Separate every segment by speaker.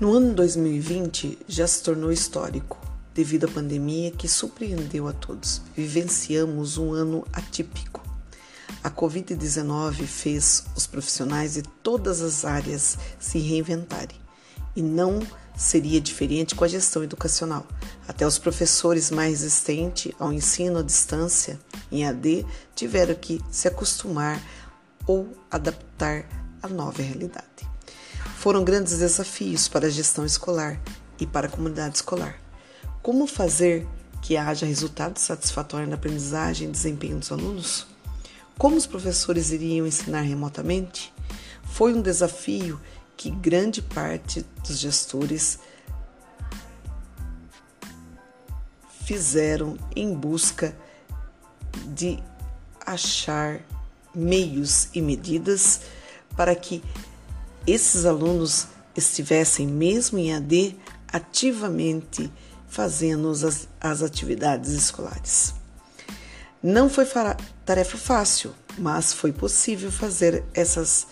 Speaker 1: No ano 2020 já se tornou histórico devido à pandemia que surpreendeu a todos. Vivenciamos um ano atípico. A Covid-19 fez os profissionais de todas as áreas se reinventarem e não seria diferente com a gestão educacional. Até os professores mais resistentes ao ensino à distância em AD tiveram que se acostumar ou adaptar à nova realidade. Foram grandes desafios para a gestão escolar e para a comunidade escolar. Como fazer que haja resultado satisfatório na aprendizagem e desempenho dos alunos? Como os professores iriam ensinar remotamente? Foi um desafio que grande parte dos gestores fizeram em busca de achar meios e medidas para que esses alunos estivessem, mesmo em AD, ativamente fazendo as, as atividades escolares. Não foi tarefa fácil, mas foi possível fazer essas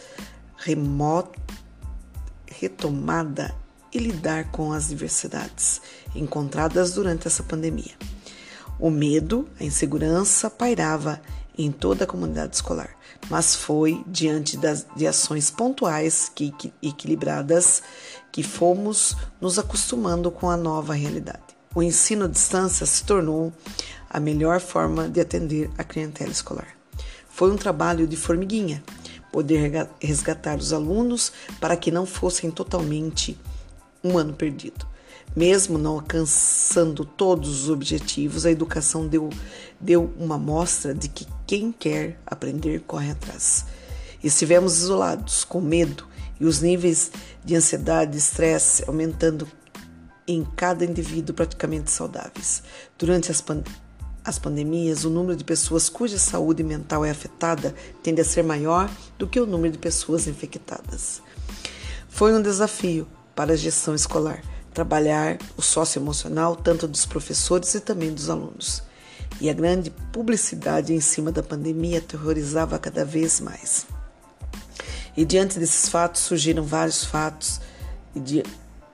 Speaker 1: retomada e lidar com as diversidades encontradas durante essa pandemia. O medo, a insegurança pairava em toda a comunidade escolar, mas foi diante das, de ações pontuais que, equilibradas que fomos nos acostumando com a nova realidade. O ensino à distância se tornou a melhor forma de atender a clientela escolar. Foi um trabalho de formiguinha, poder resgatar os alunos para que não fossem totalmente um ano perdido. Mesmo não alcançando todos os objetivos, a educação deu, deu uma mostra de que quem quer aprender corre atrás. Estivemos isolados, com medo e os níveis de ansiedade e estresse aumentando em cada indivíduo praticamente saudáveis. Durante as, pan as pandemias, o número de pessoas cuja saúde mental é afetada tende a ser maior do que o número de pessoas infectadas. Foi um desafio para a gestão escolar trabalhar o socioemocional tanto dos professores e também dos alunos. E a grande publicidade em cima da pandemia aterrorizava cada vez mais. E diante desses fatos surgiram vários fatos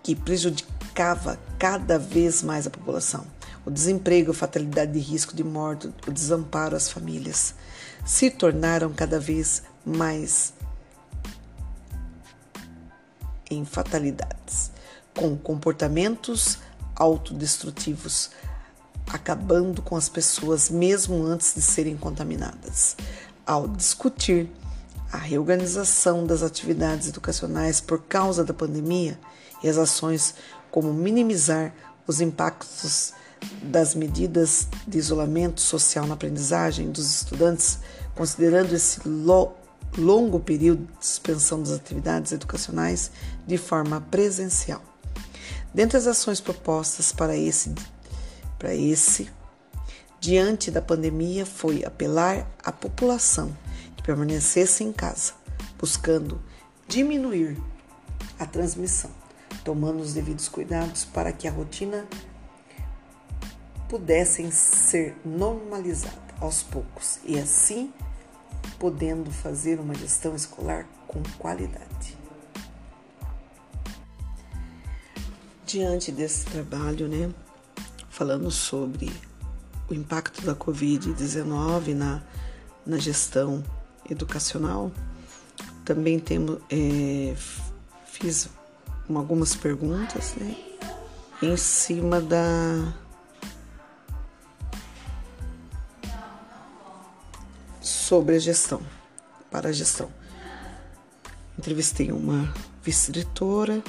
Speaker 1: que prejudicava cada vez mais a população. O desemprego, a fatalidade de risco de morte, o desamparo às famílias se tornaram cada vez mais em fatalidades com comportamentos autodestrutivos, acabando com as pessoas mesmo antes de serem contaminadas. Ao discutir a reorganização das atividades educacionais por causa da pandemia e as ações como minimizar os impactos das medidas de isolamento social na aprendizagem dos estudantes, considerando esse longo período de suspensão das atividades educacionais de forma presencial. Dentre as ações propostas para esse, para esse diante da pandemia foi apelar à população que permanecesse em casa, buscando diminuir a transmissão, tomando os devidos cuidados para que a rotina pudessem ser normalizada aos poucos e assim podendo fazer uma gestão escolar com qualidade. Diante desse trabalho, né, falando sobre o impacto da Covid-19 na, na gestão educacional, também temos, é, fiz algumas perguntas né, em cima da sobre a gestão, para a gestão. Entrevistei uma vice-diretora,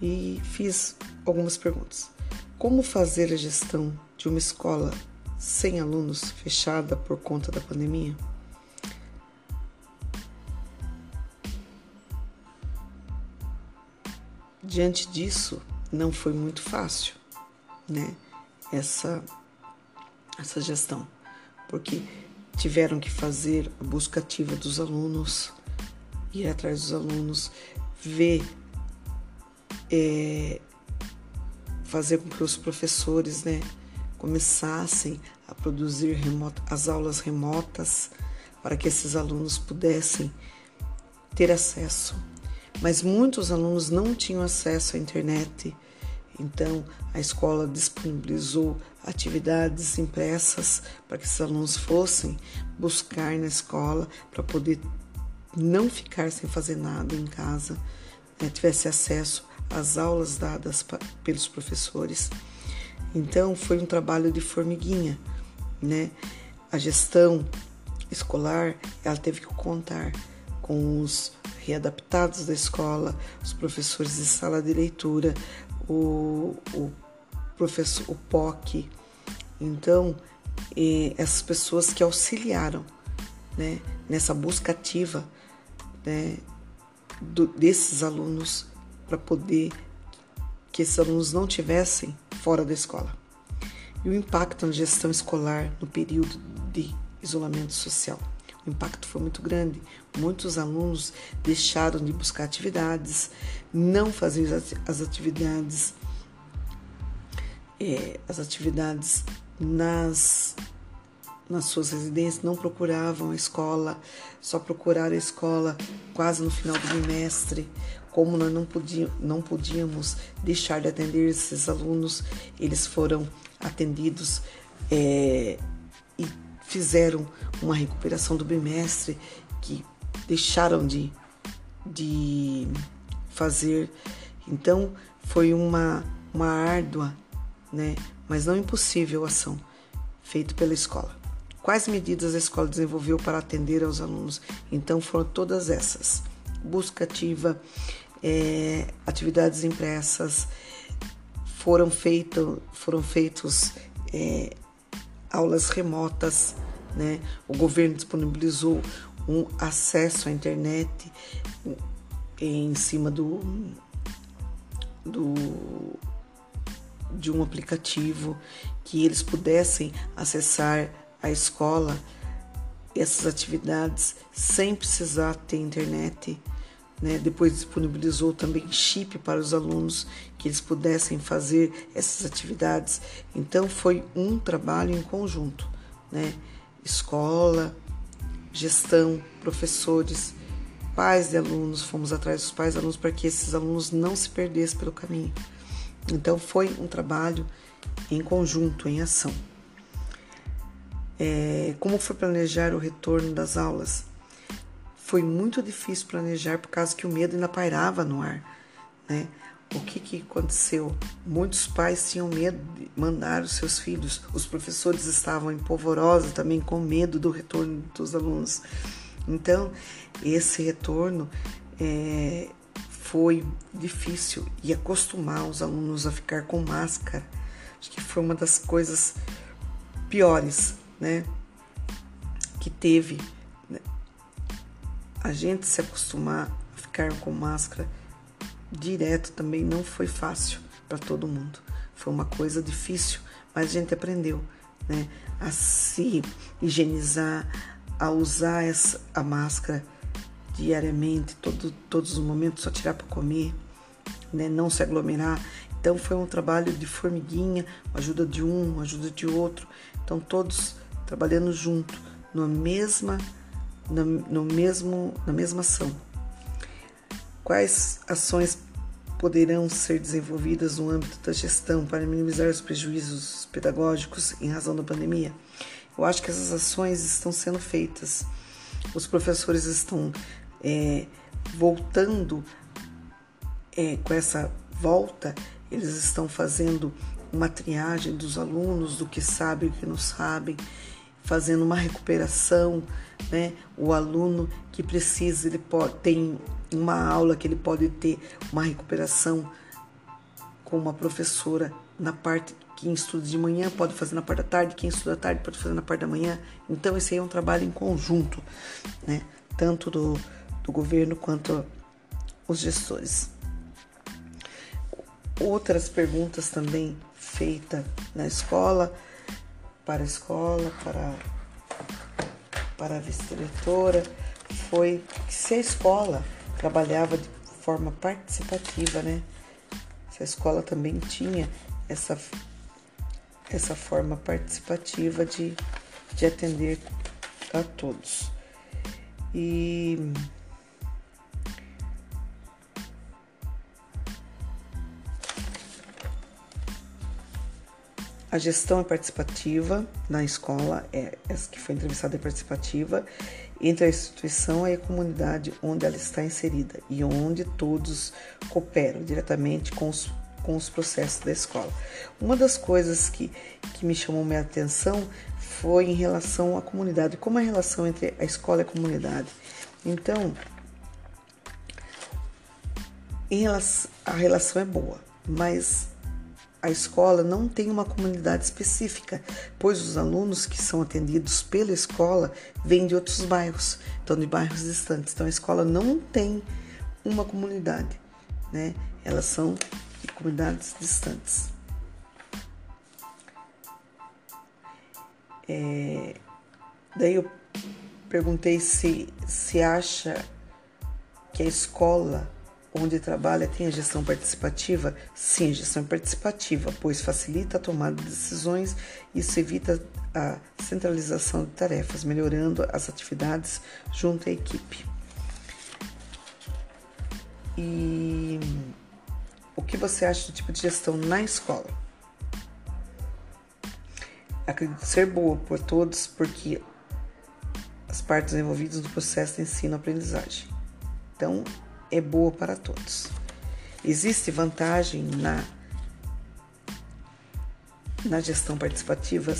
Speaker 1: e fiz algumas perguntas. Como fazer a gestão de uma escola sem alunos fechada por conta da pandemia? Diante disso, não foi muito fácil, né? Essa essa gestão, porque tiveram que fazer a busca ativa dos alunos, ir atrás dos alunos, ver é, fazer com que os professores né, começassem a produzir remoto, as aulas remotas para que esses alunos pudessem ter acesso. mas muitos alunos não tinham acesso à internet. Então, a escola disponibilizou atividades impressas para que esses alunos fossem buscar na escola para poder não ficar sem fazer nada em casa, né, tivesse acesso às aulas dadas pelos professores. Então, foi um trabalho de formiguinha, né? A gestão escolar, ela teve que contar com os readaptados da escola, os professores de sala de leitura, o, o professor, o POC. Então, essas pessoas que auxiliaram né, nessa busca ativa né, do, desses alunos para poder que esses alunos não tivessem fora da escola. E o impacto na gestão escolar no período de isolamento social. O impacto foi muito grande. Muitos alunos deixaram de buscar atividades, não faziam as atividades, é, as atividades nas nas suas residências, não procuravam a escola, só procuraram a escola quase no final do bimestre. Como nós não podíamos, não podíamos deixar de atender esses alunos, eles foram atendidos é, e fizeram uma recuperação do bimestre que deixaram de, de fazer. Então, foi uma, uma árdua, né, mas não impossível ação feita pela escola. Quais medidas a escola desenvolveu para atender aos alunos? Então, foram todas essas: busca ativa, é, atividades impressas, foram, feito, foram feitos é, aulas remotas, né? O governo disponibilizou um acesso à internet em cima do, do de um aplicativo que eles pudessem acessar a escola essas atividades sem precisar ter internet. Né? Depois disponibilizou também chip para os alunos que eles pudessem fazer essas atividades. Então foi um trabalho em conjunto, né? Escola, gestão, professores, pais de alunos, fomos atrás dos pais de alunos para que esses alunos não se perdessem pelo caminho. Então foi um trabalho em conjunto, em ação. É, como foi planejar o retorno das aulas? Foi muito difícil planejar por causa que o medo ainda pairava no ar, né? O que, que aconteceu? Muitos pais tinham medo de mandar os seus filhos. Os professores estavam empolvorosos também com medo do retorno dos alunos. Então, esse retorno é, foi difícil e acostumar os alunos a ficar com máscara. Acho que foi uma das coisas piores, né? Que teve? A gente se acostumar a ficar com máscara direto também não foi fácil para todo mundo. Foi uma coisa difícil, mas a gente aprendeu, né? A se higienizar, a usar essa, a máscara diariamente, todo, todos os momentos, só tirar para comer, né? Não se aglomerar. Então foi um trabalho de formiguinha, ajuda de um, ajuda de outro. Então todos trabalhando junto, na mesma, na, no mesmo, na mesma ação. Quais ações poderão ser desenvolvidas no âmbito da gestão para minimizar os prejuízos pedagógicos em razão da pandemia? Eu acho que essas ações estão sendo feitas. Os professores estão é, voltando é, com essa volta, eles estão fazendo uma triagem dos alunos, do que sabem e do que não sabem, fazendo uma recuperação, né? O aluno que precisa, ele pode, tem uma aula que ele pode ter uma recuperação com uma professora na parte quem estuda de manhã pode fazer na parte da tarde, quem estuda à tarde pode fazer na parte da manhã. Então esse aí é um trabalho em conjunto, né? Tanto do, do governo quanto os gestores. Outras perguntas também feitas na escola para a escola, para, para a vice-diretora, foi que se a escola trabalhava de forma participativa, né? Se a escola também tinha essa, essa forma participativa de, de atender a todos. E a gestão é participativa na escola, é, essa que foi entrevistada é participativa, entre a instituição e a comunidade onde ela está inserida e onde todos cooperam diretamente com os, com os processos da escola. Uma das coisas que, que me chamou minha atenção foi em relação à comunidade, como é a relação entre a escola e a comunidade. Então, em relação, a relação é boa, mas a escola não tem uma comunidade específica, pois os alunos que são atendidos pela escola vêm de outros bairros, então de bairros distantes. Então a escola não tem uma comunidade, né? Elas são de comunidades distantes. É, daí eu perguntei se se acha que a escola onde trabalha tem a gestão participativa? Sim, a gestão é participativa, pois facilita a tomada de decisões isso evita a centralização de tarefas, melhorando as atividades junto à equipe. E o que você acha do tipo de gestão na escola? Acredito ser boa por todos, porque as partes envolvidas no processo de ensino-aprendizagem. Então, é boa para todos. Existe vantagem na, na gestão participativa?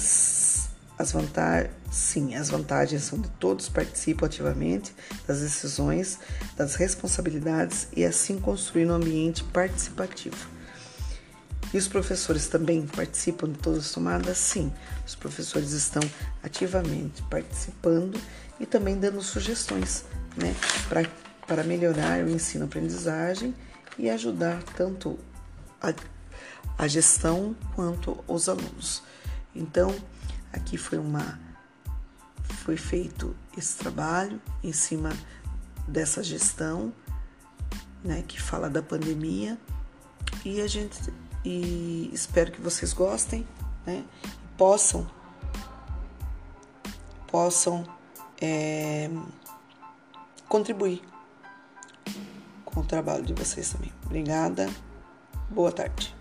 Speaker 1: As vantagens, sim, as vantagens são de todos participam ativamente das decisões, das responsabilidades e assim construir um ambiente participativo. E os professores também participam de todas as tomadas? Sim, os professores estão ativamente participando e também dando sugestões né, para para melhorar o ensino-aprendizagem e ajudar tanto a, a gestão quanto os alunos. Então, aqui foi uma foi feito esse trabalho em cima dessa gestão, né, que fala da pandemia e a gente e espero que vocês gostem, né, possam possam é, contribuir trabalho de vocês também. Obrigada. Boa tarde.